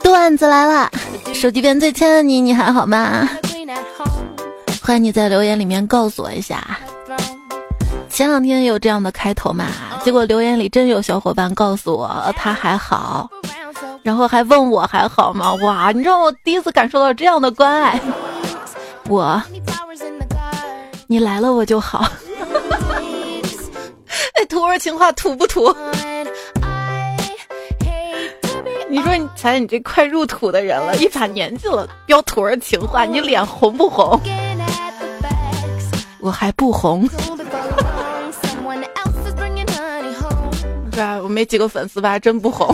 段子来了，手机边最亲爱的你，你还好吗？欢迎你在留言里面告诉我一下。前两天有这样的开头嘛，结果留言里真有小伙伴告诉我他还好，然后还问我还好吗？哇，你知道我第一次感受到这样的关爱，我，你来了我就好。哎，土味情话土不土？你说你才你这快入土的人了，一把年纪了，飙土味情话，你脸红不红？我还不红。对啊？我没几个粉丝吧，真不红。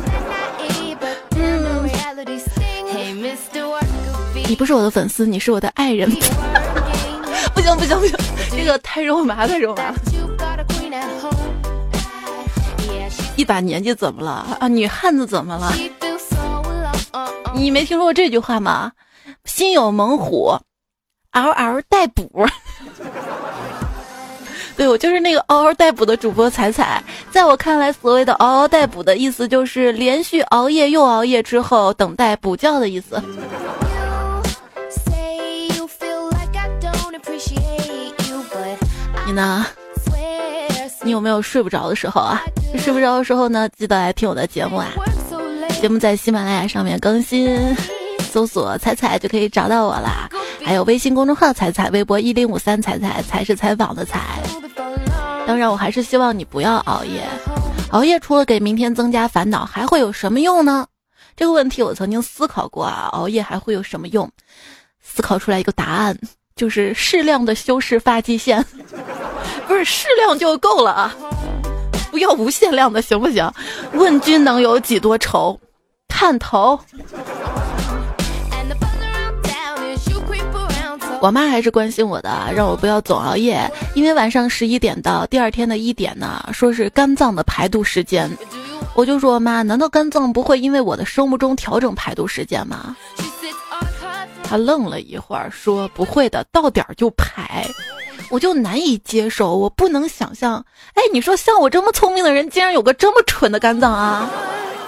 你不是我的粉丝，你是我的爱人。不行不行不行，这个太肉麻太肉麻了。一把年纪怎么了啊？女汉子怎么了？你没听说过这句话吗？心有猛虎，嗷嗷待哺。对我就是那个嗷嗷待哺的主播彩彩，在我看来，所谓的嗷嗷待哺的意思就是连续熬夜又熬夜之后等待补觉的意思。你呢？你有没有睡不着的时候啊？睡不着的时候呢，记得来听我的节目啊！节目在喜马拉雅上面更新，搜索“彩彩”就可以找到我啦。还有微信公众号“彩彩”，微博一零五三彩彩，才是采访的彩。当然，我还是希望你不要熬夜。熬夜除了给明天增加烦恼，还会有什么用呢？这个问题我曾经思考过啊。熬夜还会有什么用？思考出来一个答案，就是适量的修饰发际线。不是适量就够了啊，不要无限量的，行不行？问君能有几多愁？探头。我妈还是关心我的，让我不要总熬夜，因为晚上十一点到第二天的一点呢，说是肝脏的排毒时间。我就说妈，难道肝脏不会因为我的生物钟调整排毒时间吗？他愣了一会儿，说不会的，到点儿就排。我就难以接受，我不能想象。哎，你说像我这么聪明的人，竟然有个这么蠢的肝脏啊！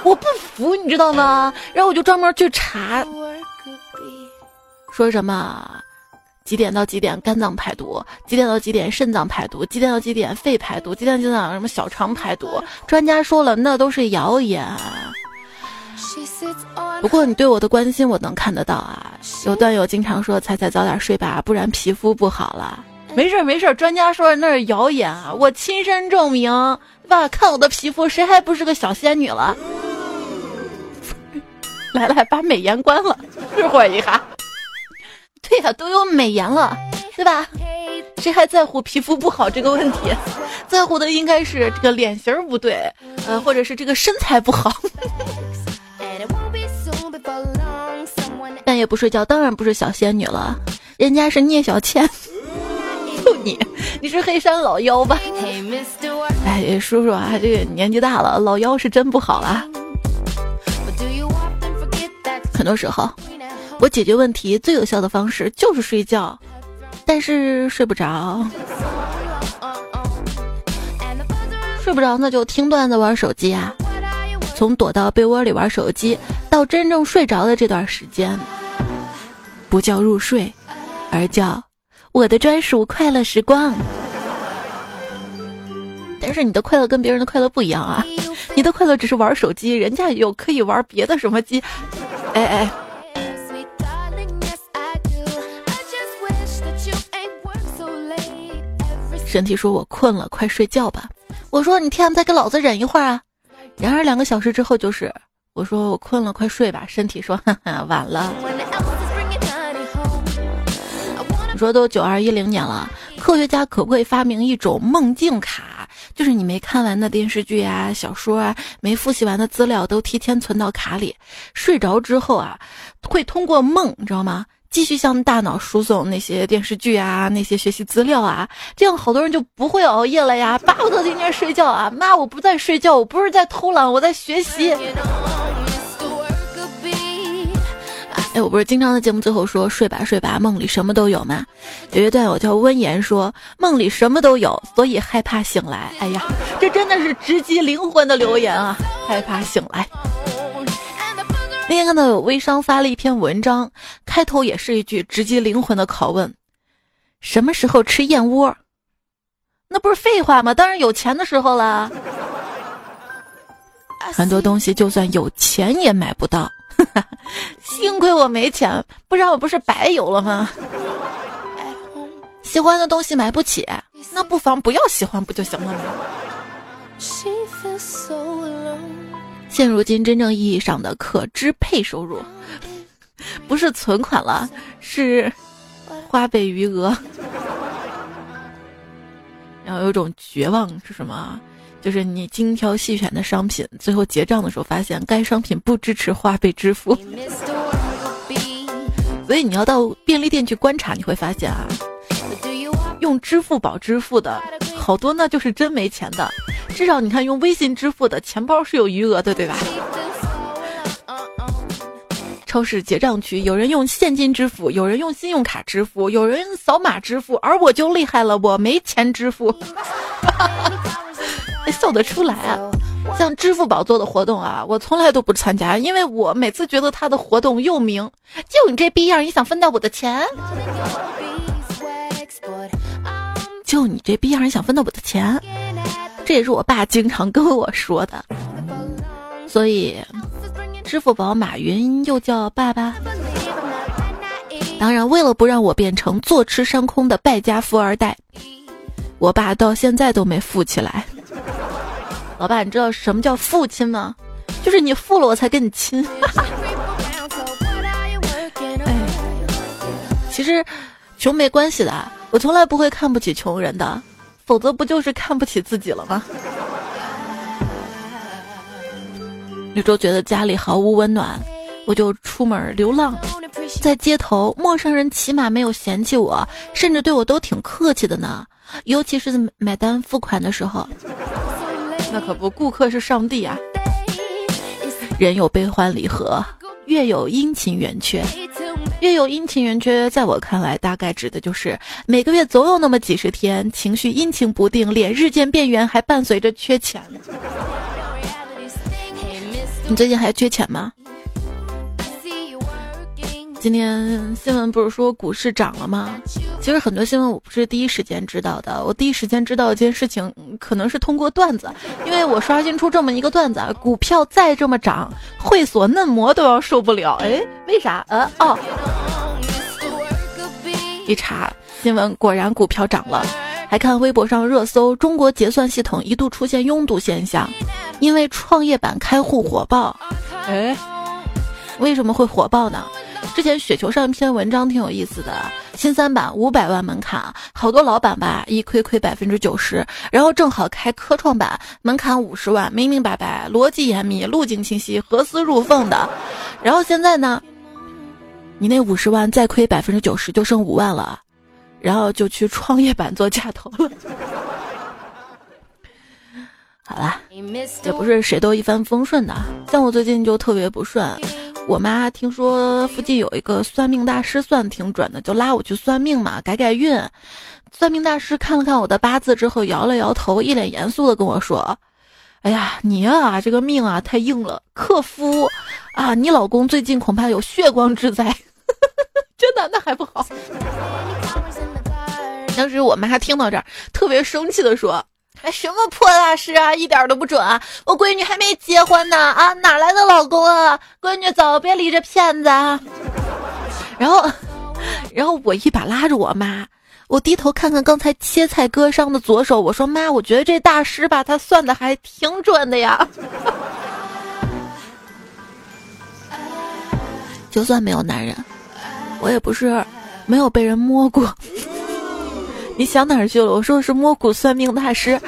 我不服，你知道吗？然后我就专门去查，说什么。几点到几点肝脏排毒？几点到几点肾脏排毒？几点到几点肺排毒？几点几点什么小肠排毒？专家说了，那都是谣言。不过你对我的关心，我能看得到啊。有段友经常说：“彩彩早点睡吧，不然皮肤不好了。”没事没事，专家说那是谣言啊，我亲身证明，对吧？看我的皮肤，谁还不是个小仙女了？来来，把美颜关了，日会一下。对呀，都有美颜了，对吧？谁还在乎皮肤不好这个问题？在乎的应该是这个脸型不对，呃，或者是这个身材不好。夜不睡觉，当然不是小仙女了，人家是聂小倩。就 你，你是黑山老妖吧？哎，叔叔啊，这个年纪大了，老妖是真不好啊。很多时候。我解决问题最有效的方式就是睡觉，但是睡不着，睡不着那就听段子玩手机啊。从躲到被窝里玩手机到真正睡着的这段时间，不叫入睡，而叫我的专属快乐时光。但是你的快乐跟别人的快乐不一样啊，你的快乐只是玩手机，人家有可以玩别的什么机，哎哎。身体说：“我困了，快睡觉吧。”我说：“你天再给老子忍一会儿啊！”然而两个小时之后就是我说：“我困了，快睡吧。”身体说：“哈哈，晚了。”说都九二一零年了，科学家可不可以发明一种梦境卡？就是你没看完的电视剧啊、小说啊，没复习完的资料都提前存到卡里，睡着之后啊，会通过梦，你知道吗？继续向大脑输送那些电视剧啊，那些学习资料啊，这样好多人就不会熬夜了呀，巴不得天天睡觉啊！妈，我不在睡觉，我不是在偷懒，我在学习。哎，我不是经常在节目最后说睡吧睡吧，梦里什么都有吗？有一段我叫温言说梦里什么都有，所以害怕醒来。哎呀，这真的是直击灵魂的留言啊！害怕醒来。那天看到有微商发了一篇文章，开头也是一句直击灵魂的拷问：什么时候吃燕窝？那不是废话吗？当然有钱的时候了。很多东西就算有钱也买不到。幸亏我没钱，不然我不是白有了吗？喜欢的东西买不起，那不妨不要喜欢不就行了吗？现如今真正意义上的可支配收入，不是存款了，是花呗余额。然后有种绝望是什么？就是你精挑细选的商品，最后结账的时候发现该商品不支持花呗支付，所以你要到便利店去观察，你会发现啊，用支付宝支付的好多那就是真没钱的，至少你看用微信支付的钱包是有余额的，对吧？超市结账区有人用现金支付，有人用信用卡支付，有人扫码支付，而我就厉害了，我没钱支付。笑得出来啊！像支付宝做的活动啊，我从来都不参加，因为我每次觉得他的活动又明，就你这逼样，你想分到我的钱？就你这逼样，你想分到我的钱？这也是我爸经常跟我说的。所以，支付宝马云又叫爸爸。当然，为了不让我变成坐吃山空的败家富二代，我爸到现在都没富起来。老爸，你知道什么叫父亲吗？就是你富了，我才跟你亲。哎，其实穷没关系的，我从来不会看不起穷人的，否则不就是看不起自己了吗？有时候觉得家里毫无温暖，我就出门流浪，在街头，陌生人起码没有嫌弃我，甚至对我都挺客气的呢。尤其是买单付款的时候。那可不，顾客是上帝啊！人有悲欢离合，月有阴晴圆缺，月有阴晴圆缺，在我看来，大概指的就是每个月总有那么几十天，情绪阴晴不定，脸日渐变圆，还伴随着缺钱。你最近还缺钱吗？今天新闻不是说股市涨了吗？其实很多新闻我不是第一时间知道的，我第一时间知道一件事情，可能是通过段子，因为我刷新出这么一个段子：股票再这么涨，会所嫩模都要受不了。哎，为啥？呃，哦，一查新闻，果然股票涨了。还看微博上热搜，中国结算系统一度出现拥堵现象，因为创业板开户火爆。哎，为什么会火爆呢？之前雪球上一篇文章挺有意思的，新三板五百万门槛，好多老板吧一亏亏百分之九十，然后正好开科创板门槛五十万，明明白白，逻辑严密，路径清晰，核丝入缝的，然后现在呢，你那五十万再亏百分之九十就剩五万了，然后就去创业板做假投了。好了，也不是谁都一帆风顺的，像我最近就特别不顺。我妈听说附近有一个算命大师算挺准的，就拉我去算命嘛，改改运。算命大师看了看我的八字之后，摇了摇头，一脸严肃的跟我说：“哎呀，你啊，这个命啊太硬了，克夫啊！你老公最近恐怕有血光之灾。”真的，那还不好。当时我妈听到这儿，特别生气的说。还什么破大师啊，一点都不准啊！我闺女还没结婚呢啊，哪来的老公啊？闺女走，别理这骗子啊！然后，然后我一把拉着我妈，我低头看看刚才切菜割伤的左手，我说妈，我觉得这大师吧，他算的还挺准的呀。就算没有男人，我也不是没有被人摸过。你想哪儿去了？我说的是摸骨算命大师。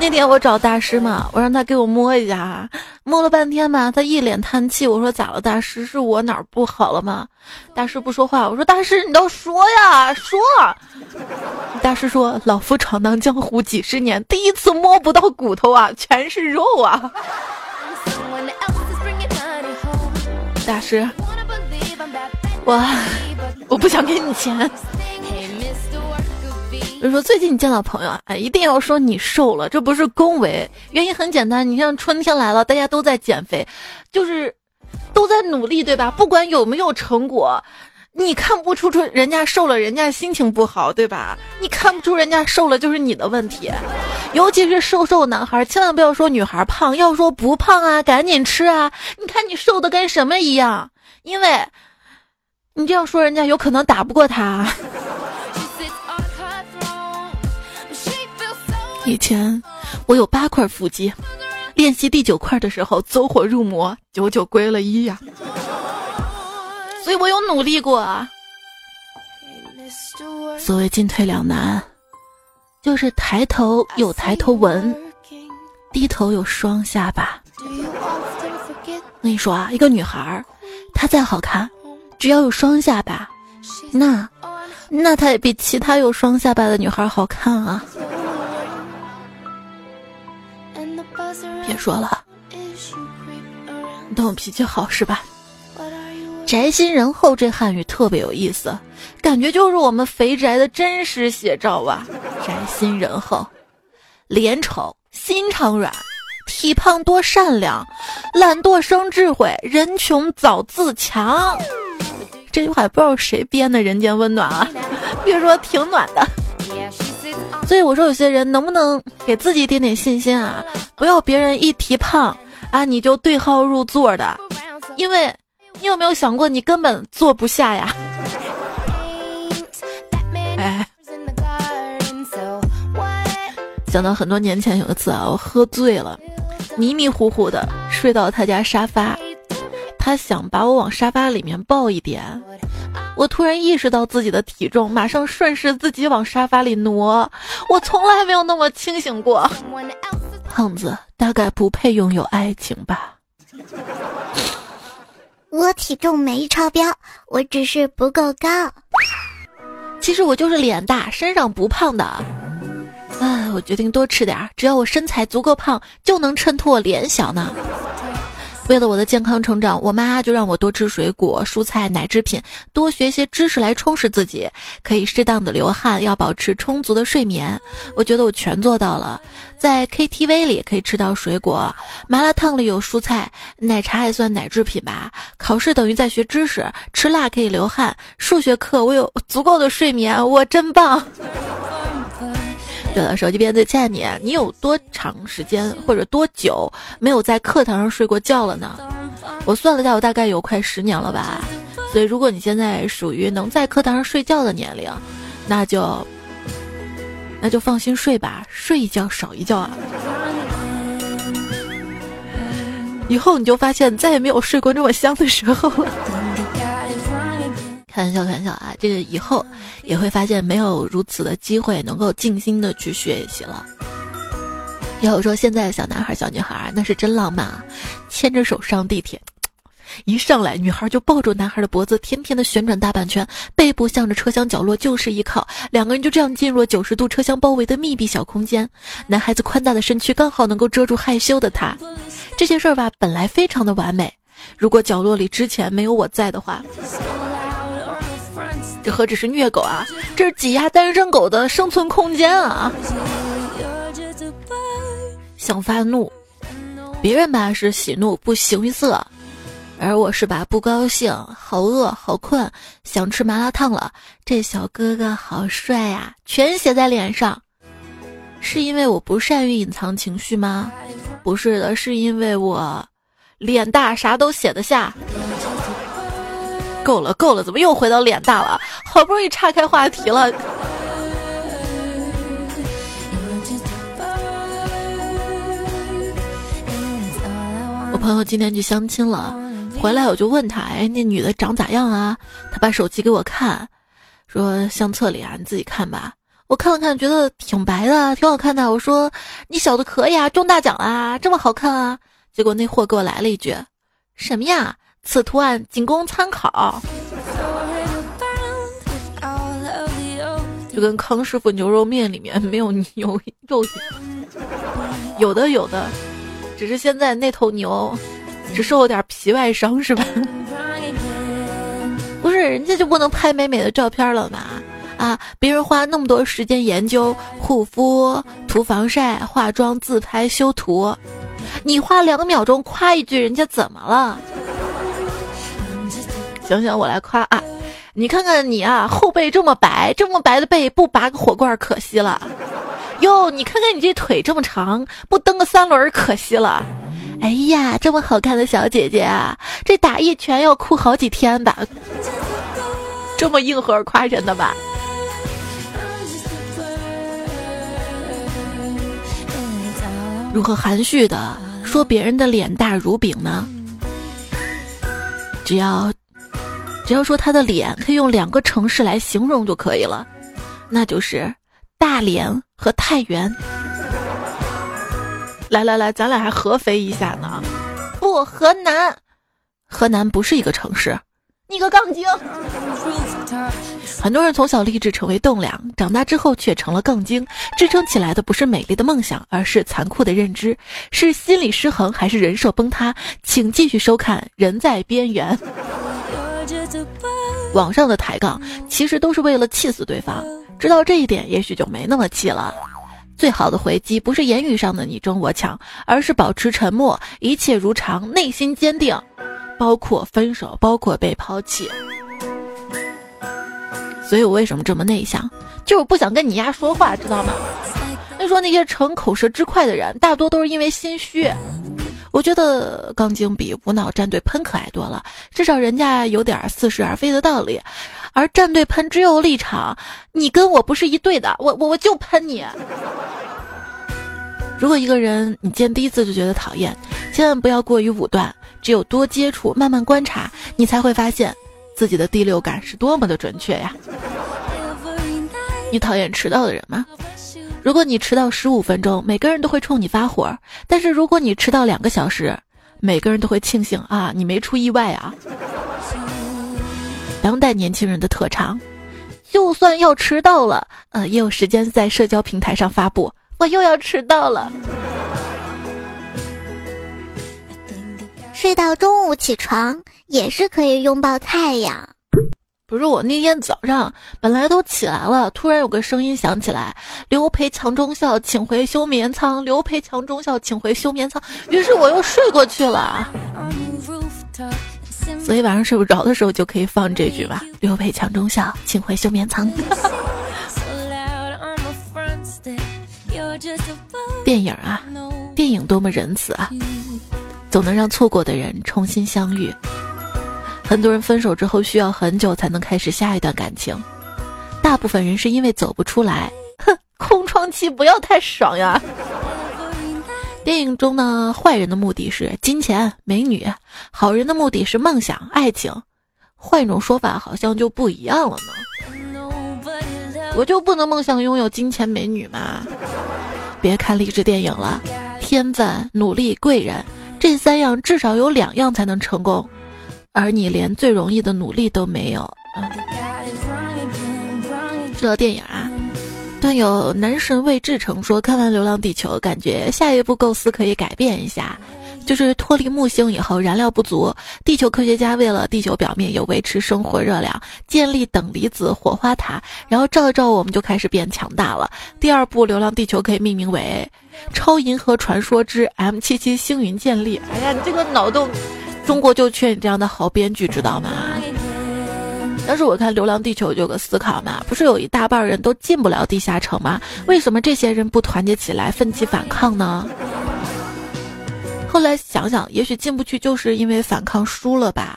那天我找大师嘛，我让他给我摸一下，摸了半天嘛，他一脸叹气。我说咋了，大师？是我哪儿不好了吗？大师不说话。我说大师，你倒说呀，说。大师说：“老夫闯荡江湖几十年，第一次摸不到骨头啊，全是肉啊。”大师，我我不想给你钱。比如说，最近你见到朋友啊，一定要说你瘦了，这不是恭维，原因很简单，你像春天来了，大家都在减肥，就是都在努力，对吧？不管有没有成果，你看不出出人家瘦了，人家心情不好，对吧？你看不出人家瘦了，就是你的问题。尤其是瘦瘦男孩，千万不要说女孩胖，要说不胖啊，赶紧吃啊！你看你瘦的跟什么一样，因为你这样说，人家有可能打不过他。以前我有八块腹肌，练习第九块的时候走火入魔，九九归了一呀。所以我有努力过啊。所谓进退两难，就是抬头有抬头纹，低头有双下巴。我跟你说啊，一个女孩，她再好看，只要有双下巴，那那她也比其他有双下巴的女孩好看啊。别说了，你当我脾气好是吧？宅心仁厚这汉语特别有意思，感觉就是我们肥宅的真实写照啊！宅心仁厚，脸丑心肠软，体胖多善良，懒惰生智慧，人穷早自强。这句话也不知道谁编的，人间温暖啊！别说挺暖的。所以我说，有些人能不能给自己一点点信心啊？不要别人一提胖啊，你就对号入座的，因为你有没有想过，你根本坐不下呀？哎，想到很多年前有一次啊，我喝醉了，迷迷糊糊的睡到他家沙发，他想把我往沙发里面抱一点。我突然意识到自己的体重，马上顺势自己往沙发里挪。我从来没有那么清醒过。胖子大概不配拥有爱情吧。我体重没超标，我只是不够高。其实我就是脸大，身上不胖的。哎，我决定多吃点儿，只要我身材足够胖，就能衬托我脸小呢。为了我的健康成长，我妈就让我多吃水果、蔬菜、奶制品，多学些知识来充实自己，可以适当的流汗，要保持充足的睡眠。我觉得我全做到了。在 KTV 里可以吃到水果，麻辣烫里有蔬菜，奶茶也算奶制品吧。考试等于在学知识，吃辣可以流汗。数学课我有足够的睡眠，我真棒。对了，手机边最亲爱的你，你有多长时间或者多久没有在课堂上睡过觉了呢？我算了下，我大概有快十年了吧。所以，如果你现在属于能在课堂上睡觉的年龄，那就那就放心睡吧，睡一觉少一觉啊。以后你就发现再也没有睡过那么香的时候了。开玩笑，开玩笑啊！这个以后也会发现没有如此的机会能够静心的去学习了。要说现在的小男孩、小女孩那是真浪漫啊，牵着手上地铁，一上来女孩就抱住男孩的脖子，甜甜的旋转大半圈，背部向着车厢角落就是依靠，两个人就这样进入了九十度车厢包围的密闭小空间。男孩子宽大的身躯刚好能够遮住害羞的他，这些事儿吧本来非常的完美，如果角落里之前没有我在的话。何止是虐狗啊，这是挤压单身狗的生存空间啊！想发怒，别人吧是喜怒不形于色，而我是把不高兴、好饿、好困、想吃麻辣烫了，这小哥哥好帅呀，全写在脸上。是因为我不善于隐藏情绪吗？不是的，是因为我脸大，啥都写得下。够了够了，怎么又回到脸大了？好不容易岔开话题了。我朋友今天去相亲了，回来我就问他：“哎，那女的长咋样啊？”他把手机给我看，说：“相册里啊，你自己看吧。”我看了看，觉得挺白的，挺好看的。我说：“你小子可以啊，中大奖啦，这么好看啊！”结果那货给我来了一句：“什么呀？”此图案仅供参考，就跟康师傅牛肉面里面没有牛肉，有的有的，只是现在那头牛只受了点皮外伤，是吧？不是人家就不能拍美美的照片了吗？啊，别人花那么多时间研究护肤、涂防晒、化妆、自拍、修图，你花两秒钟夸一句，人家怎么了？行行，我来夸啊！你看看你啊，后背这么白，这么白的背不拔个火罐可惜了。哟，你看看你这腿这么长，不蹬个三轮可惜了。哎呀，这么好看的小姐姐啊，这打一拳要哭好几天吧？这么硬核夸人的吧？如何含蓄的说别人的脸大如饼呢？只要只要说他的脸可以用两个城市来形容就可以了，那就是大连和太原。来来来，咱俩还合肥一下呢？不，河南，河南不是一个城市。你个杠精！很多人从小立志成为栋梁，长大之后却成了杠精。支撑起来的不是美丽的梦想，而是残酷的认知。是心理失衡，还是人设崩塌？请继续收看《人在边缘》。网上的抬杠其实都是为了气死对方，知道这一点，也许就没那么气了。最好的回击不是言语上的你争我抢，而是保持沉默，一切如常，内心坚定。包括分手，包括被抛弃，所以我为什么这么内向？就是不想跟你丫说话，知道吗？你说那些逞口舌之快的人，大多都是因为心虚。我觉得钢筋比无脑站队喷可爱多了，至少人家有点似是而非的道理，而站队喷只有立场，你跟我不是一队的，我我我就喷你。如果一个人你见第一次就觉得讨厌，千万不要过于武断。只有多接触，慢慢观察，你才会发现自己的第六感是多么的准确呀！你讨厌迟到的人吗？如果你迟到十五分钟，每个人都会冲你发火；但是如果你迟到两个小时，每个人都会庆幸啊，你没出意外啊！当代年轻人的特长，就算要迟到了，呃，也有时间在社交平台上发布，我又要迟到了。睡到中午起床也是可以拥抱太阳。不是我那天早上本来都起来了，突然有个声音响起来：“刘培强中校，请回休眠舱。”刘培强中校，请回休眠舱。于是我又睡过去了。所以晚上睡不着的时候就可以放这句吧：“刘培强中校，请回休眠舱。”电影啊，电影多么仁慈啊！总能让错过的人重新相遇。很多人分手之后需要很久才能开始下一段感情，大部分人是因为走不出来。哼，空窗期不要太爽呀。电影中呢，坏人的目的是金钱、美女；好人的目的是梦想、爱情。换一种说法，好像就不一样了呢。我就不能梦想拥有金钱、美女吗？别看励志电影了，天分、努力、贵人。这三样至少有两样才能成功，而你连最容易的努力都没有。这电影啊，段友男神魏志成说，看完《流浪地球》，感觉下一步构思可以改变一下。就是脱离木星以后，燃料不足，地球科学家为了地球表面有维持生活热量，建立等离子火花塔，然后照一照，我们就开始变强大了。第二部《流浪地球》可以命名为《超银河传说之 M 七七星云建立》。哎呀，你这个脑洞，中国就缺你这样的好编剧，知道吗？当时我看《流浪地球》就有个思考嘛，不是有一大半人都进不了地下城吗？为什么这些人不团结起来，奋起反抗呢？后来想想，也许进不去就是因为反抗输了吧。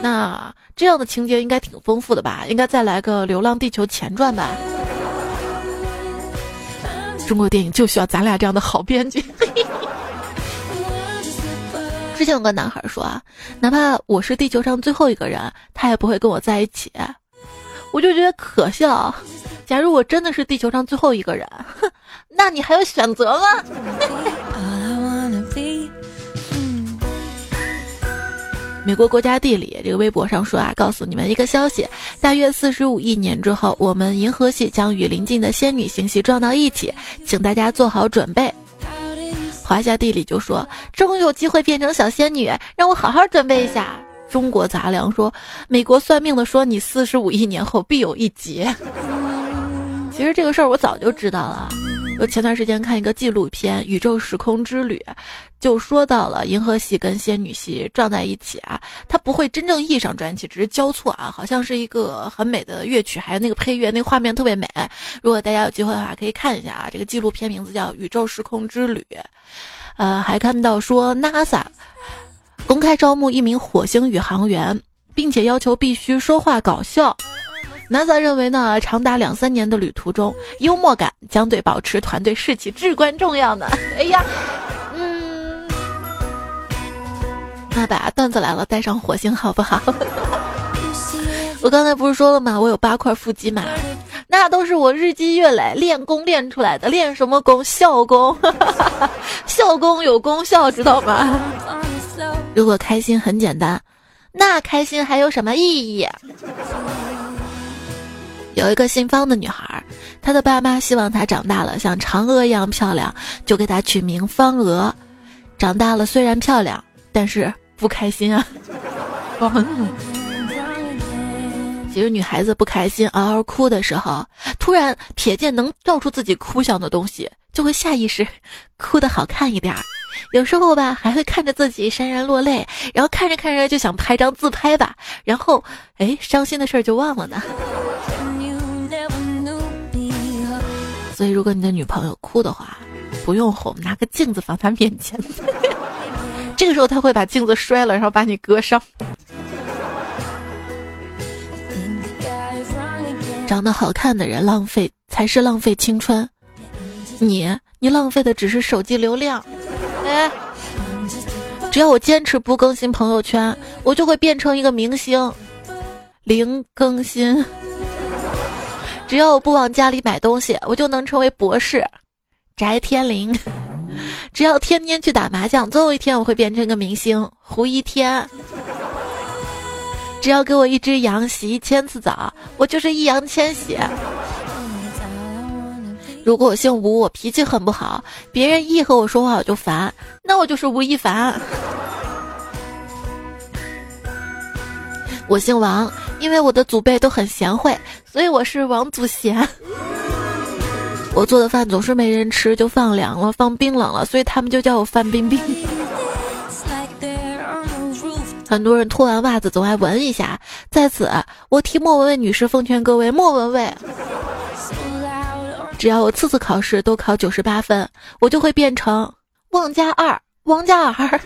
那这样的情节应该挺丰富的吧？应该再来个《流浪地球前传》吧？中国电影就需要咱俩这样的好编剧。之前有个男孩说啊，哪怕我是地球上最后一个人，他也不会跟我在一起。我就觉得可笑。假如我真的是地球上最后一个人，哼，那你还有选择吗？美国国家地理这个微博上说啊，告诉你们一个消息：大约四十五亿年之后，我们银河系将与邻近的仙女星系撞到一起，请大家做好准备。华夏地理就说，终于有机会变成小仙女，让我好好准备一下。中国杂粮说，美国算命的说你四十五亿年后必有一劫。其实这个事儿我早就知道了。我前段时间看一个纪录片《宇宙时空之旅》，就说到了银河系跟仙女系撞在一起啊，它不会真正意义上撞起，只是交错啊，好像是一个很美的乐曲，还有那个配乐，那画面特别美。如果大家有机会的话，可以看一下啊，这个纪录片名字叫《宇宙时空之旅》。呃，还看到说 NASA 公开招募一名火星宇航员，并且要求必须说话搞笑。NASA 认为呢，长达两三年的旅途中，幽默感将对保持团队士气至关重要呢。哎呀，那把段子来了，带上火星好不好？我刚才不是说了吗？我有八块腹肌嘛，那都是我日积月累练功练出来的。练什么功？笑功，笑功有功效，知道吗？如果开心很简单，那开心还有什么意义？有一个姓方的女孩，她的爸妈希望她长大了像嫦娥一样漂亮，就给她取名方娥。长大了虽然漂亮，但是不开心啊。其实女孩子不开心、嗷嗷哭的时候，突然瞥见能照出自己哭相的东西，就会下意识哭的好看一点儿。有时候吧，还会看着自己潸然落泪，然后看着看着就想拍张自拍吧，然后哎，伤心的事儿就忘了呢。所以，如果你的女朋友哭的话，不用哄，拿个镜子放她面前。这个时候，他会把镜子摔了，然后把你割伤。长得好看的人浪费才是浪费青春，你你浪费的只是手机流量。哎，只要我坚持不更新朋友圈，我就会变成一个明星。零更新。只要我不往家里买东西，我就能成为博士。翟天临，只要天天去打麻将，总有一天我会变成个明星。胡一天，只要给我一只羊洗一千次澡，我就是易烊千玺。如果我姓吴，我脾气很不好，别人一和我说话我就烦，那我就是吴亦凡。我姓王，因为我的祖辈都很贤惠。所以我是王祖贤，我做的饭总是没人吃，就放凉了，放冰冷了，所以他们就叫我范冰冰。很多人脱完袜子总爱闻一下，在此我替莫文蔚女士奉劝各位：莫文蔚，只要我次次考试都考九十八分，我就会变成王嘉二，王嘉尔。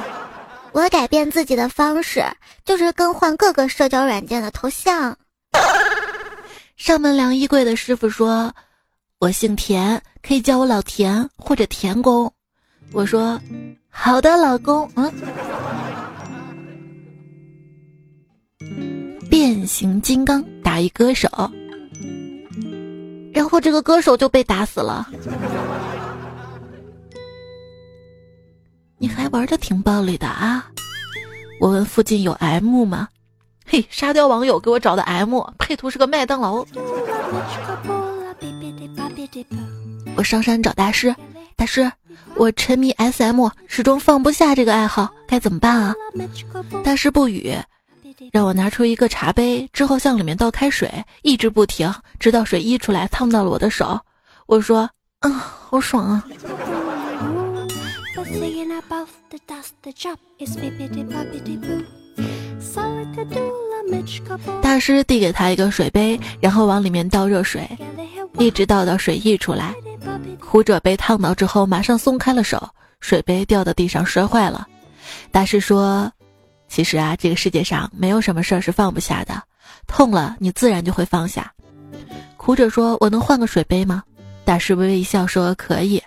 我改变自己的方式就是更换各个社交软件的头像。上门量衣柜的师傅说：“我姓田，可以叫我老田或者田工。”我说：“好的，老公。”嗯。变形金刚打一歌手，然后这个歌手就被打死了。你还玩的挺暴力的啊！我问附近有 M 吗？嘿，沙雕网友给我找的 M 配图是个麦当劳。我上山找大师，大师，我沉迷 SM，始终放不下这个爱好，该怎么办啊？大师不语，让我拿出一个茶杯，之后向里面倒开水，一直不停，直到水溢出来，烫到了我的手。我说，嗯，好爽啊！大师递给他一个水杯，然后往里面倒热水，一直倒到水溢出来。哭者被烫到之后，马上松开了手，水杯掉到地上摔坏了。大师说：“其实啊，这个世界上没有什么事儿是放不下的，痛了你自然就会放下。”哭者说：“我能换个水杯吗？”大师微微一笑说：“可以。”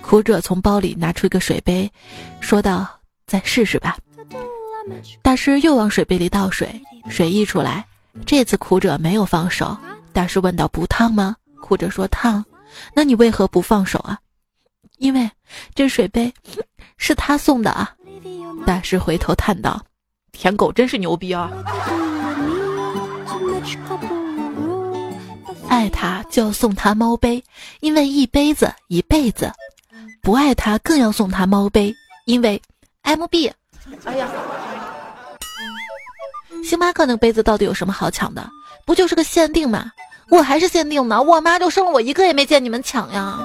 哭者从包里拿出一个水杯，说道：“再试试吧。”大师又往水杯里倒水，水溢出来。这次苦者没有放手。大师问道：“不烫吗？”苦者说：“烫。”那你为何不放手啊？因为这水杯是他送的啊。大师回头叹道：“舔狗真是牛逼啊！爱他就要送他猫杯，因为一杯子一辈子；不爱他更要送他猫杯，因为 M B。哎呀。星巴克那个杯子到底有什么好抢的？不就是个限定吗？我还是限定呢，我妈就生了我一个也没见你们抢呀。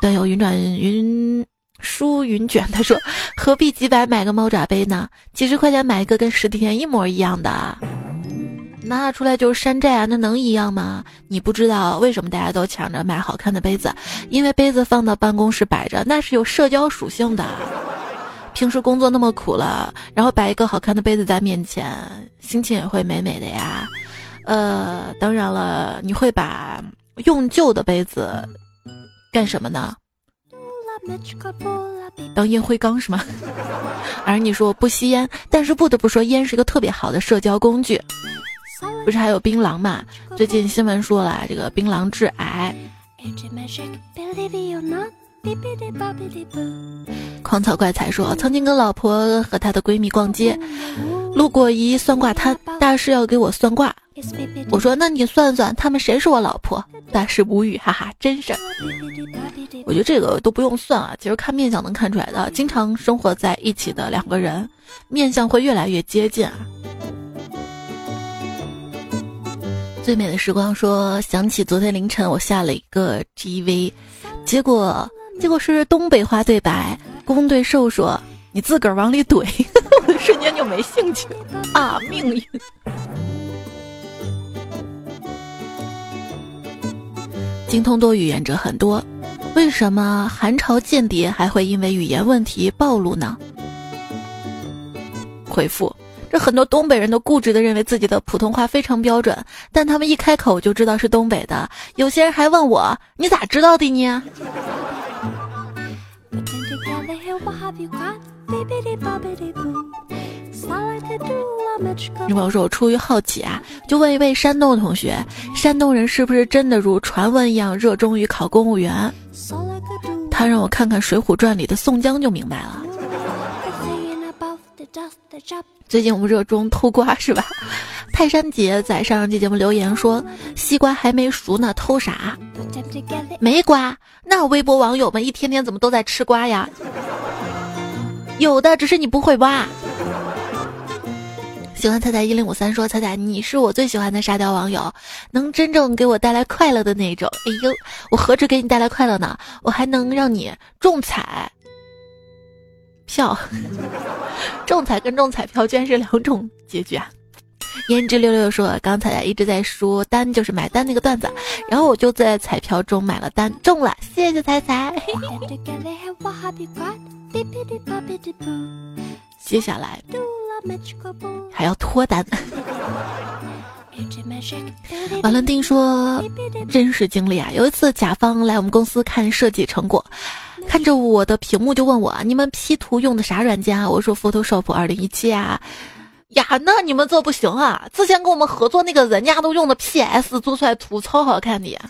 段友云转云舒云卷，他说何必几百买个猫爪杯呢？几十块钱买一个跟实体店一模一样的，拿出来就是山寨啊，那能一样吗？你不知道为什么大家都抢着买好看的杯子？因为杯子放到办公室摆着，那是有社交属性的。平时工作那么苦了，然后摆一个好看的杯子在面前，心情也会美美的呀。呃，当然了，你会把用旧的杯子干什么呢？当烟灰缸是吗？而你说我不吸烟，但是不得不说，烟是一个特别好的社交工具。不是还有槟榔嘛？最近新闻说了，这个槟榔致癌。狂草怪才说，曾经跟老婆和她的闺蜜逛街，路过一算卦摊，大师要给我算卦。我说：“那你算算，他们谁是我老婆？”大师无语，哈哈，真事儿。我觉得这个都不用算啊，其实看面相能看出来的。经常生活在一起的两个人，面相会越来越接近啊。最美的时光说，想起昨天凌晨我下了一个 GV，结果。结果是东北话对白，公对兽说：“你自个儿往里怼。”瞬间就没兴趣啊！命运。精通多语言者很多，为什么韩朝间谍还会因为语言问题暴露呢？回复：这很多东北人都固执的认为自己的普通话非常标准，但他们一开口就知道是东北的。有些人还问我：“你咋知道的呢？”女朋友说：“我出于好奇啊，就问一位山东的同学，山东人是不是真的如传闻一样热衷于考公务员？”他让我看看《水浒传》里的宋江就明白了。最近我们热衷偷瓜是吧？泰山姐在上上期节目留言说：“西瓜还没熟呢，偷啥？没瓜？那微博网友们一天天怎么都在吃瓜呀？有的，只是你不会挖。”喜欢彩彩一零五三说：“彩彩，你是我最喜欢的沙雕网友，能真正给我带来快乐的那种。哎呦，我何止给你带来快乐呢？我还能让你中彩。”票，中彩跟中彩票居然是两种结局啊！胭脂六六说，刚才一直在说单就是买单那个段子，然后我就在彩票中买了单，中了，谢谢彩彩。接下来还要脱单。瓦伦丁说，真实经历啊，有一次甲方来我们公司看设计成果。看着我的屏幕就问我：“你们 P 图用的啥软件啊？”我说：“Photoshop 二零一七啊。”呀，那你们这不行啊！之前跟我们合作那个人家都用的 PS 做出来图超好看的。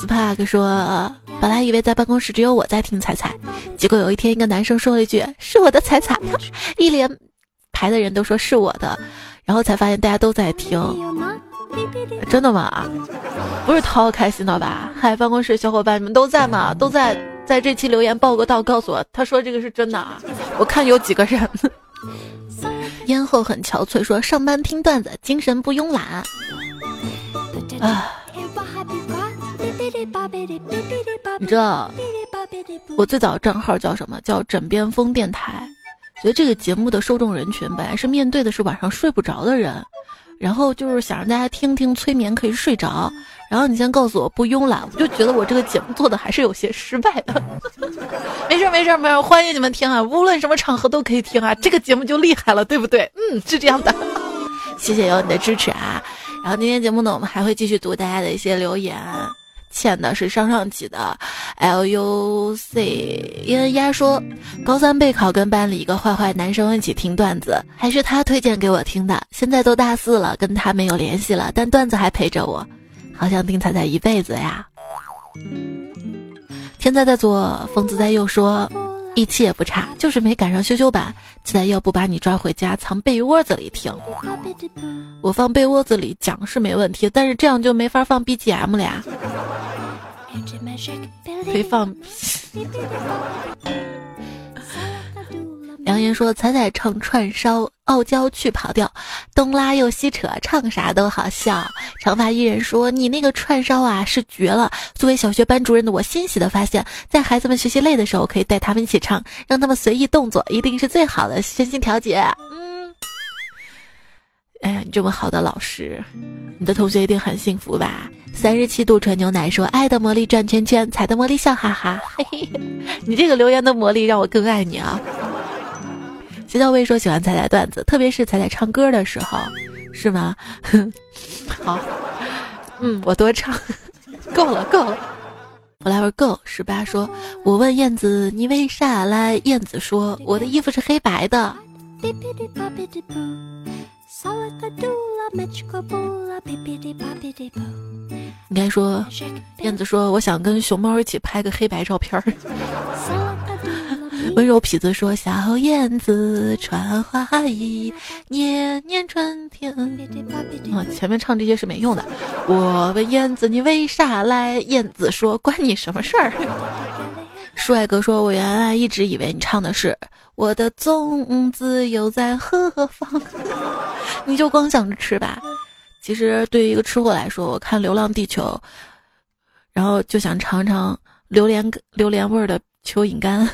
Spark 说：“本来以为在办公室只有我在听彩彩，结果有一天一个男生说了一句：‘是我的彩彩’，一连排的人都说是我的。”然后才发现大家都在听，真的吗？不是涛开心的吧？嗨，办公室小伙伴你们都在吗？都在，在这期留言报个到，告诉我，他说这个是真的啊！我看有几个人。咽后很憔悴，说上班听段子，精神不慵懒。啊，你知道我最早账号叫什么？叫枕边风电台。觉得这个节目的受众人群本来是面对的是晚上睡不着的人，然后就是想让大家听听催眠可以睡着，然后你先告诉我不慵懒，我就觉得我这个节目做的还是有些失败的。没事没事没事，欢迎你们听啊，无论什么场合都可以听啊，这个节目就厉害了，对不对？嗯，是这样的。谢谢有你的支持啊，然后今天节目呢，我们还会继续读大家的一些留言。欠的是上上级的，L U C N 丫说，高三备考跟班里一个坏坏男生一起听段子，还是他推荐给我听的。现在都大四了，跟他没有联系了，但段子还陪着我，好想听彩彩一辈子呀。天在在左，疯子在右说。一期也不差，就是没赶上修修版。期待要不把你抓回家，藏被窝子里听。我放被窝子里讲是没问题，但是这样就没法放 BGM 了呀。可以放。杨言说：“彩彩唱串烧，傲娇去跑调，东拉又西扯，唱啥都好笑。”长发艺人说：“你那个串烧啊是绝了！作为小学班主任的我，欣喜的发现，在孩子们学习累的时候，可以带他们一起唱，让他们随意动作，一定是最好的身心调节。”嗯，哎呀，你这么好的老师，你的同学一定很幸福吧？三十七度纯牛奶说：“爱的魔力转圈圈，彩的魔力笑哈哈。”嘿嘿，你这个留言的魔力让我更爱你啊！谢小薇说喜欢彩彩段子，特别是彩彩唱歌的时候，是吗？好，嗯，我多唱，够了，够了。我来玩够十八说，我问燕子你为啥来？燕子说我的衣服是黑白的。应该说，燕子说我想跟熊猫一起拍个黑白照片儿。温柔痞子说：“小燕子穿花衣，年年春天。”啊，前面唱这些是没用的。我问燕子：“你为啥来？”燕子说：“关你什么事儿？” 帅哥说：“我原来一直以为你唱的是我的粽子又在何方，你就光想着吃吧。其实对于一个吃货来说，我看《流浪地球》，然后就想尝尝榴莲榴莲味儿的蚯蚓干。”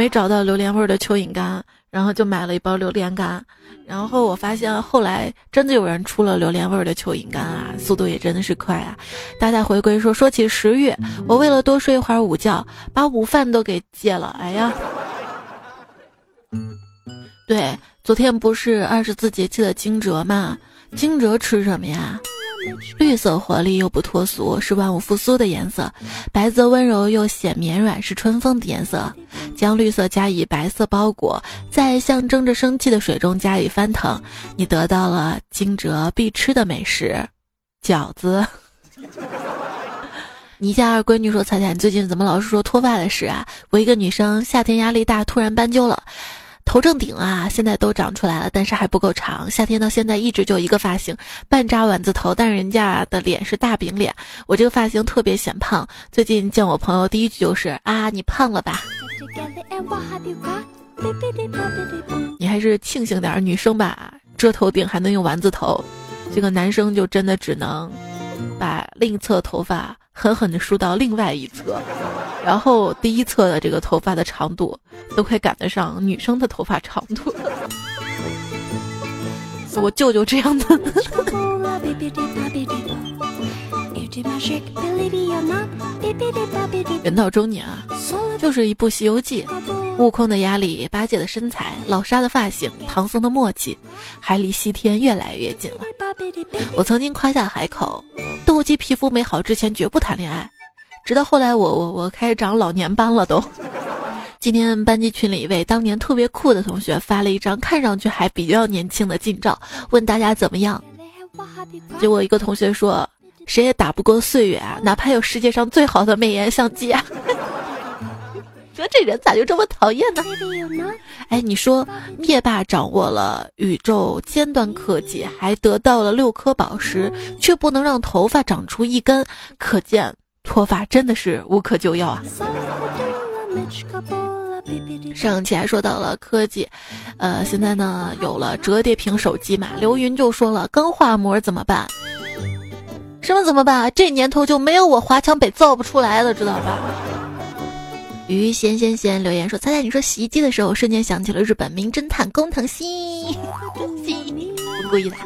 没找到榴莲味的蚯蚓干，然后就买了一包榴莲干，然后我发现后来真的有人出了榴莲味的蚯蚓干啊，速度也真的是快啊！大大回归说，说起食欲，我为了多睡一会儿午觉，把午饭都给戒了。哎呀，对，昨天不是二十四节气的惊蛰吗？惊蛰吃什么呀？绿色活力又不脱俗，是万物复苏的颜色；白色温柔又显绵软，是春风的颜色。将绿色加以白色包裹，在象征着生气的水中加以翻腾，你得到了惊蛰必吃的美食——饺子。你家二闺女说：“彩彩，你最近怎么老是说脱发的事啊？我一个女生，夏天压力大，突然斑鸠了。”头正顶啊，现在都长出来了，但是还不够长。夏天到现在一直就一个发型，半扎丸子头，但是人家的脸是大饼脸，我这个发型特别显胖。最近见我朋友，第一句就是啊，你胖了吧？你还是庆幸点，女生吧，遮头顶还能用丸子头，这个男生就真的只能把另一侧头发。狠狠地梳到另外一侧，然后第一侧的这个头发的长度都快赶得上女生的头发长度。我舅舅这样的。人到中年啊，就是一部《西游记》，悟空的压力，八戒的身材，老沙的发型，唐僧的默契，还离西天越来越近了。我曾经夸下海口，斗鸡皮肤没好之前绝不谈恋爱，直到后来我我我开始长老年斑了都。今天班级群里一位当年特别酷的同学发了一张看上去还比较年轻的近照，问大家怎么样，结果一个同学说。谁也打不过岁月啊！哪怕有世界上最好的美颜相机啊！说这人咋就这么讨厌呢？哎，你说灭霸掌握了宇宙尖端科技，还得到了六颗宝石，却不能让头发长出一根，可见脱发真的是无可救药啊！上期还说到了科技，呃，现在呢有了折叠屏手机嘛？刘云就说了，钢化膜怎么办？什么怎么办？这年头就没有我华强北造不出来了，知道吧？于闲闲闲留言说：“猜猜你说洗衣机的时候，瞬间想起了日本名侦探工藤新，不故意的。”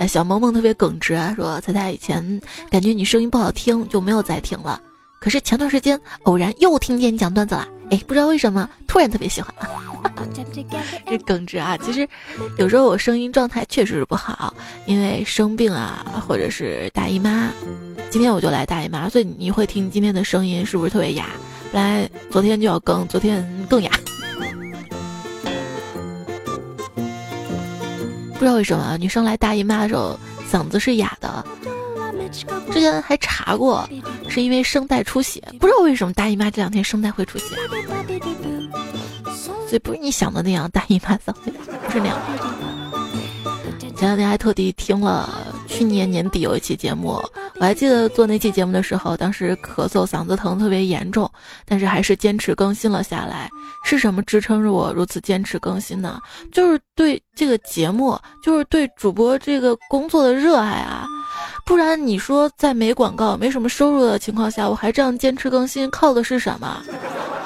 哎，小萌萌特别耿直啊，说：“猜猜以前感觉你声音不好听，就没有再听了。可是前段时间偶然又听见你讲段子了，哎，不知道为什么突然特别喜欢。”这耿直啊！其实有时候我声音状态确实是不好，因为生病啊，或者是大姨妈。今天我就来大姨妈，所以你会听今天的声音是不是特别哑？本来昨天就要更，昨天更哑。不知道为什么女生来大姨妈的时候嗓子是哑的。之前还查过，是因为声带出血。不知道为什么大姨妈这两天声带会出血。所以不是你想的那样，大姨妈嗓子不是那样。前两天还特地听了去年年底有一期节目，我还记得做那期节目的时候，当时咳嗽、嗓子疼特别严重，但是还是坚持更新了下来。是什么支撑着我如此坚持更新呢？就是对这个节目，就是对主播这个工作的热爱啊！不然你说在没广告、没什么收入的情况下，我还这样坚持更新，靠的是什么？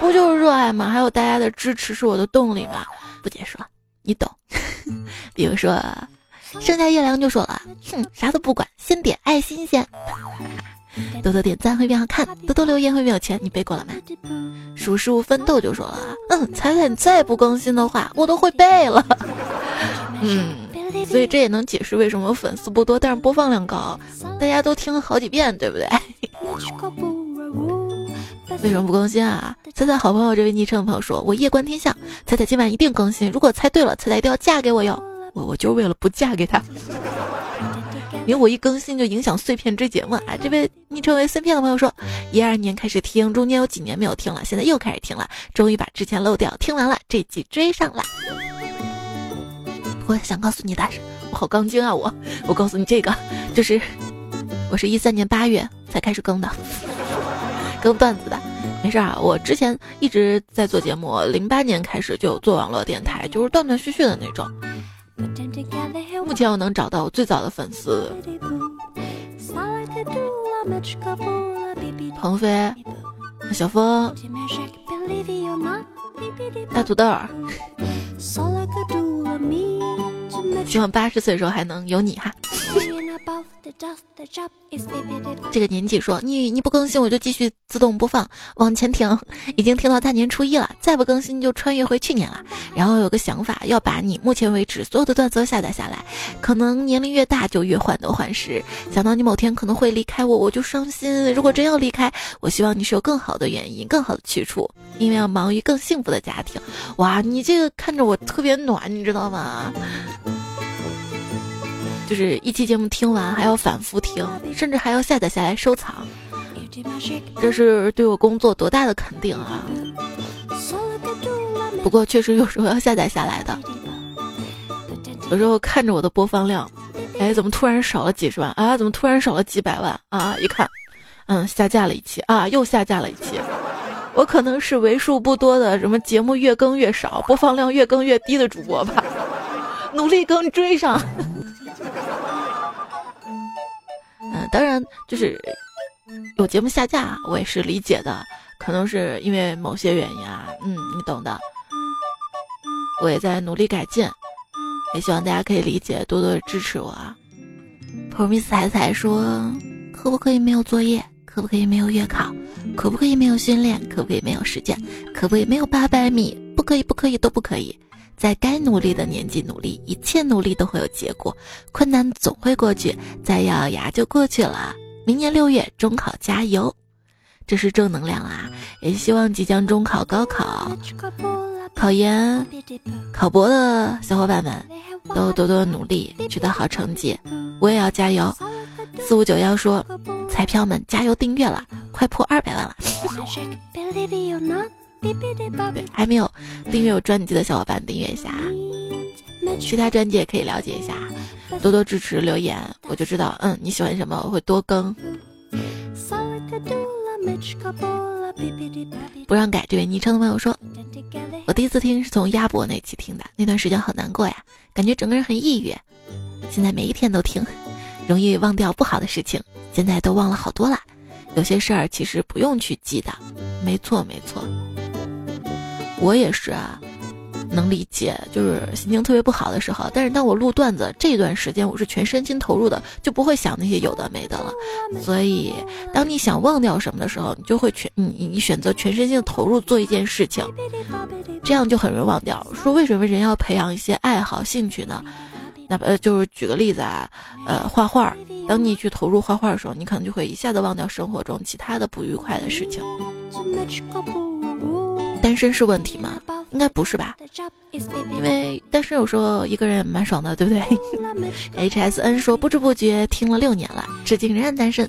不就是热爱吗？还有大家的支持是我的动力吗？不解释了，你懂。比如说，盛夏夜凉就说了：“哼，啥都不管，先点爱心先。”多多点赞会变好看，多多留言会变有钱。你背过了吗？数十五奋斗就说了：“嗯，彩彩你再不更新的话，我都会背了。”嗯，所以这也能解释为什么粉丝不多，但是播放量高，大家都听了好几遍，对不对？为什么不更新啊？猜猜好朋友这位昵称的朋友说：“我夜观天象，猜猜今晚一定更新。如果猜对了，猜猜一定要嫁给我哟。”我我就为了不嫁给他，因为我一更新就影响碎片追节目啊。这位昵称为碎片的朋友说：“一二年开始听，中间有几年没有听了，现在又开始听了，终于把之前漏掉听完了，这集追上了。”我想告诉你的是，我好钢筋啊！我我告诉你这个，就是我是一三年八月才开始更的，更段子的。没事啊，我之前一直在做节目，零八年开始就做网络电台，就是断断续续的那种。目前我能找到我最早的粉丝，鹏飞、小峰、大土豆儿。希望八十岁的时候还能有你哈。这个年纪说你你不更新我就继续自动播放往前听，已经听到大年初一了，再不更新就穿越回去年了。然后有个想法，要把你目前为止所有的段子都下载下来，可能年龄越大就越患得患失。想到你某天可能会离开我，我就伤心。如果真要离开，我希望你是有更好的原因、更好的去处，因为要忙于更幸福的家庭。哇，你这个看着我特别暖，你知道吗？就是一期节目听完还要反复听，甚至还要下载下来收藏，这是对我工作多大的肯定啊！不过确实有时候要下载下来的，有时候看着我的播放量，哎，怎么突然少了几十万啊？怎么突然少了几百万啊？一看，嗯，下架了一期啊，又下架了一期，我可能是为数不多的什么节目越更越少，播放量越更越低的主播吧，努力更追上。当然就是有节目下架，我也是理解的，可能是因为某些原因啊，嗯，你懂的。我也在努力改进，也希望大家可以理解，多多支持我啊。Promise 彩彩说，可不可以没有作业？可不可以没有月考？可不可以没有训练？可不可以没有实践？可不可以没有八百米？不可以，不可以，都不可以。在该努力的年纪努力，一切努力都会有结果，困难总会过去，再咬咬牙就过去了。明年六月中考加油，这是正能量啊！也希望即将中考、高考、考研、考博的小伙伴们都多多努力，取得好成绩。我也要加油。四五九幺说，彩票们加油订阅了，快破二百万了。还没有订阅我专辑的小伙伴订阅一下啊，其他专辑也可以了解一下，多多支持留言，我就知道，嗯，你喜欢什么，我会多更。不让改，这位昵称的朋友说，我第一次听是从鸭脖那期听的，那段时间好难过呀，感觉整个人很抑郁，现在每一天都听，容易忘掉不好的事情，现在都忘了好多了，有些事儿其实不用去记的，没错没错。我也是啊，能理解，就是心情特别不好的时候。但是当我录段子这段时间，我是全身心投入的，就不会想那些有的没的了。所以，当你想忘掉什么的时候，你就会全你你选择全身心的投入做一件事情，这样就很容易忘掉。说为什么人要培养一些爱好兴趣呢？那呃，就是举个例子啊，呃，画画。当你去投入画画的时候，你可能就会一下子忘掉生活中其他的不愉快的事情。单身是问题吗？应该不是吧，因为单身有时候一个人蛮爽的，对不对？H S N 说不知不觉听了六年了，至今仍然单身。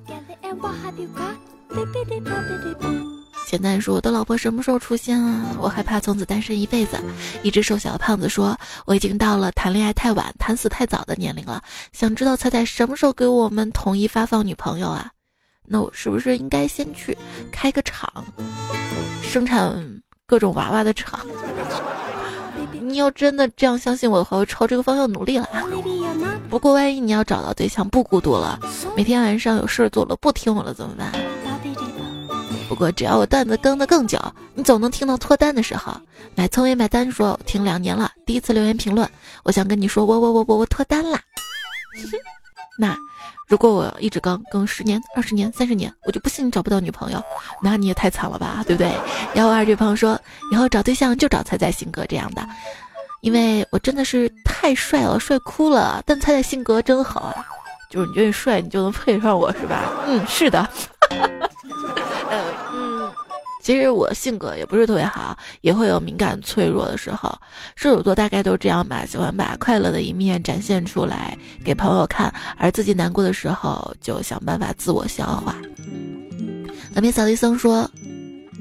简单说，我的老婆什么时候出现啊？我害怕从此单身一辈子。一只瘦小的胖子说，我已经到了谈恋爱太晚、谈死太早的年龄了，想知道彩彩什么时候给我们统一发放女朋友啊？那我是不是应该先去开个厂，生产各种娃娃的厂？你要真的这样相信我的话，我朝这个方向努力了啊。不过万一你要找到对象不孤独了，每天晚上有事做了不听我了怎么办？不过只要我段子更的更久，你总能听到脱单的时候。买葱也买单说听两年了，第一次留言评论，我想跟你说我我我我我脱单啦。那 如果我一直更更十年、二十年、三十年，我就不信你找不到女朋友，那你也太惨了吧，对不对？幺五二这朋友说，以后找对象就找菜菜性格这样的，因为我真的是太帅了，帅哭了。但菜菜性格真好啊，就是你觉得帅，你就能配上我是吧？嗯，是的。其实我性格也不是特别好，也会有敏感脆弱的时候。射手座大概都这样吧，喜欢把快乐的一面展现出来给朋友看，而自己难过的时候就想办法自我消化。那边小医生说：“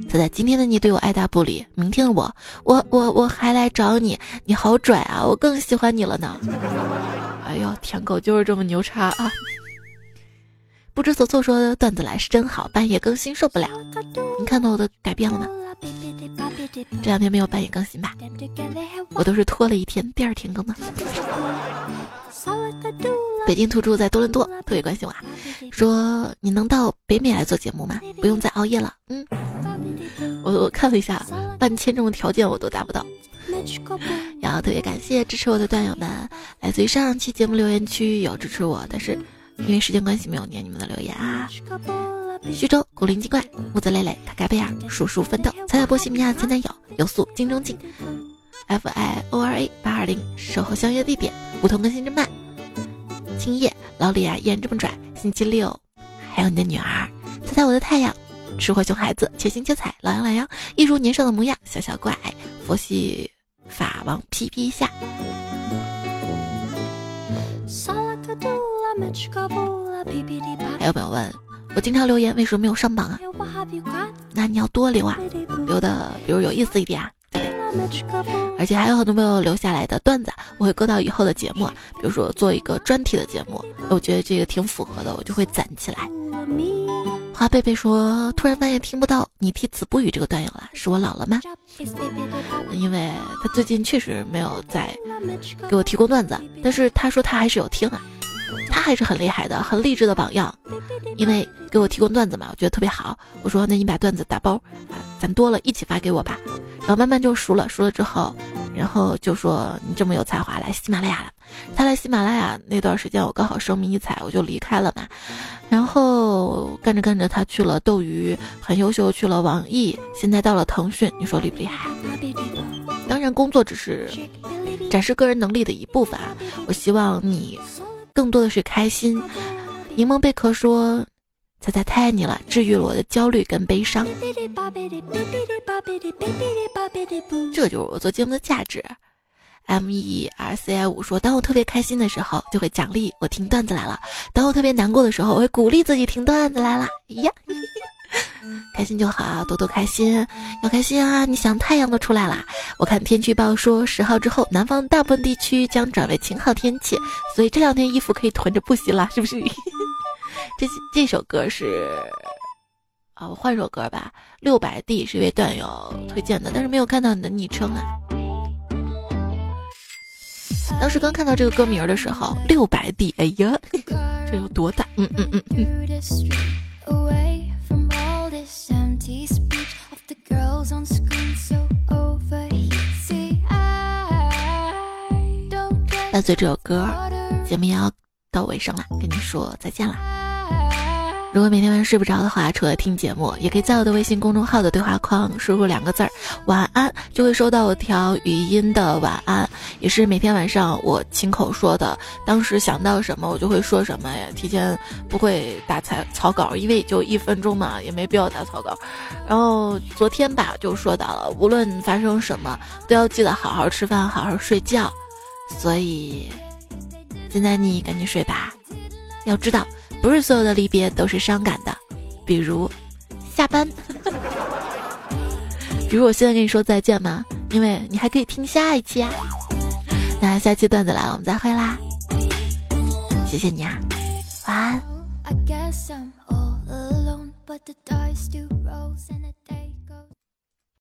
仔仔，今天的你对我爱答不理，明天的我，我我我还来找你，你好拽啊，我更喜欢你了呢。”哎呦，舔狗就是这么牛叉啊！不知所措说段子来是真好，半夜更新受不了。你看到我的改变了吗？这两天没有半夜更新吧？我都是拖了一天，第二天更的。北京土著在多伦多特别关心我啊，说你能到北美来做节目吗？不用再熬夜了。嗯，我我看了一下，办签证的条件我都达不到。然后特别感谢支持我的段友们，来自于上期节目留言区有支持我，但是。因为时间关系，没有念你们的留言啊。徐州古灵精怪，木子磊磊，卡卡贝尔，叔叔奋斗，彩彩波西米亚前男友，有素金钟镜，F I O R A 八二零，守候相约地点，梧桐更新真慢，青叶老李啊，依然这么拽。星期六，还有你的女儿，猜猜我的太阳，吃货熊孩子，切心切彩，老杨老杨，一如年少的模样，小小怪，佛系法王皮皮虾。还有朋友问我经常留言为什么没有上榜啊？那你要多留啊，留的比如有意思一点啊。而且还有很多朋友留下来的段子，我会搁到以后的节目，比如说做一个专题的节目，我觉得这个挺符合的，我就会攒起来。花贝贝说：“突然半夜听不到你提子不语这个段友了，是我老了吗？因为他最近确实没有在给我提供段子，但是他说他还是有听啊。”他还是很厉害的，很励志的榜样，因为给我提供段子嘛，我觉得特别好。我说那你把段子打包，啊，攒多了一起发给我吧。然后慢慢就熟了，熟了之后，然后就说你这么有才华，来喜马拉雅了。他来喜马拉雅那段时间，我刚好声名异彩，我就离开了嘛。然后干着干着，他去了斗鱼，很优秀，去了网易，现在到了腾讯。你说厉不厉害？当然，工作只是展示个人能力的一部分。我希望你。更多的是开心。柠檬贝壳说：“猜猜太爱你了，治愈了我的焦虑跟悲伤。”这就是我做节目的价值。M E R C I 五说：“当我特别开心的时候，就会奖励我听段子来了；当我特别难过的时候，我会鼓励自己听段子来了。”呀。开心就好，多多开心，要开心啊！你想太阳都出来啦。我看天气预报说十号之后，南方大部分地区将转为晴好天气，所以这两天衣服可以囤着不洗啦，是不是？这这首歌是啊，我换首歌吧。六百 D 是一位段友推荐的，但是没有看到你的昵称啊。当时刚看到这个歌名的时候，六百 D，哎呀，这有多大？嗯嗯嗯嗯。伴随这首歌，节目也要到尾声了，跟你说再见了。如果每天晚上睡不着的话，除了听节目，也可以在我的微信公众号的对话框输入两个字儿“晚安”，就会收到我条语音的晚安，也是每天晚上我亲口说的。当时想到什么，我就会说什么呀，提前不会打草草稿，因为就一分钟嘛，也没必要打草稿。然后昨天吧，就说到了，无论发生什么，都要记得好好吃饭，好好睡觉。所以，现在你赶紧睡吧，要知道。不是所有的离别都是伤感的，比如下班，比 如我现在跟你说再见吗？因为你还可以听下一期啊。那下期段子来了，我们再会啦。谢谢你啊，晚安。the dice do rolls and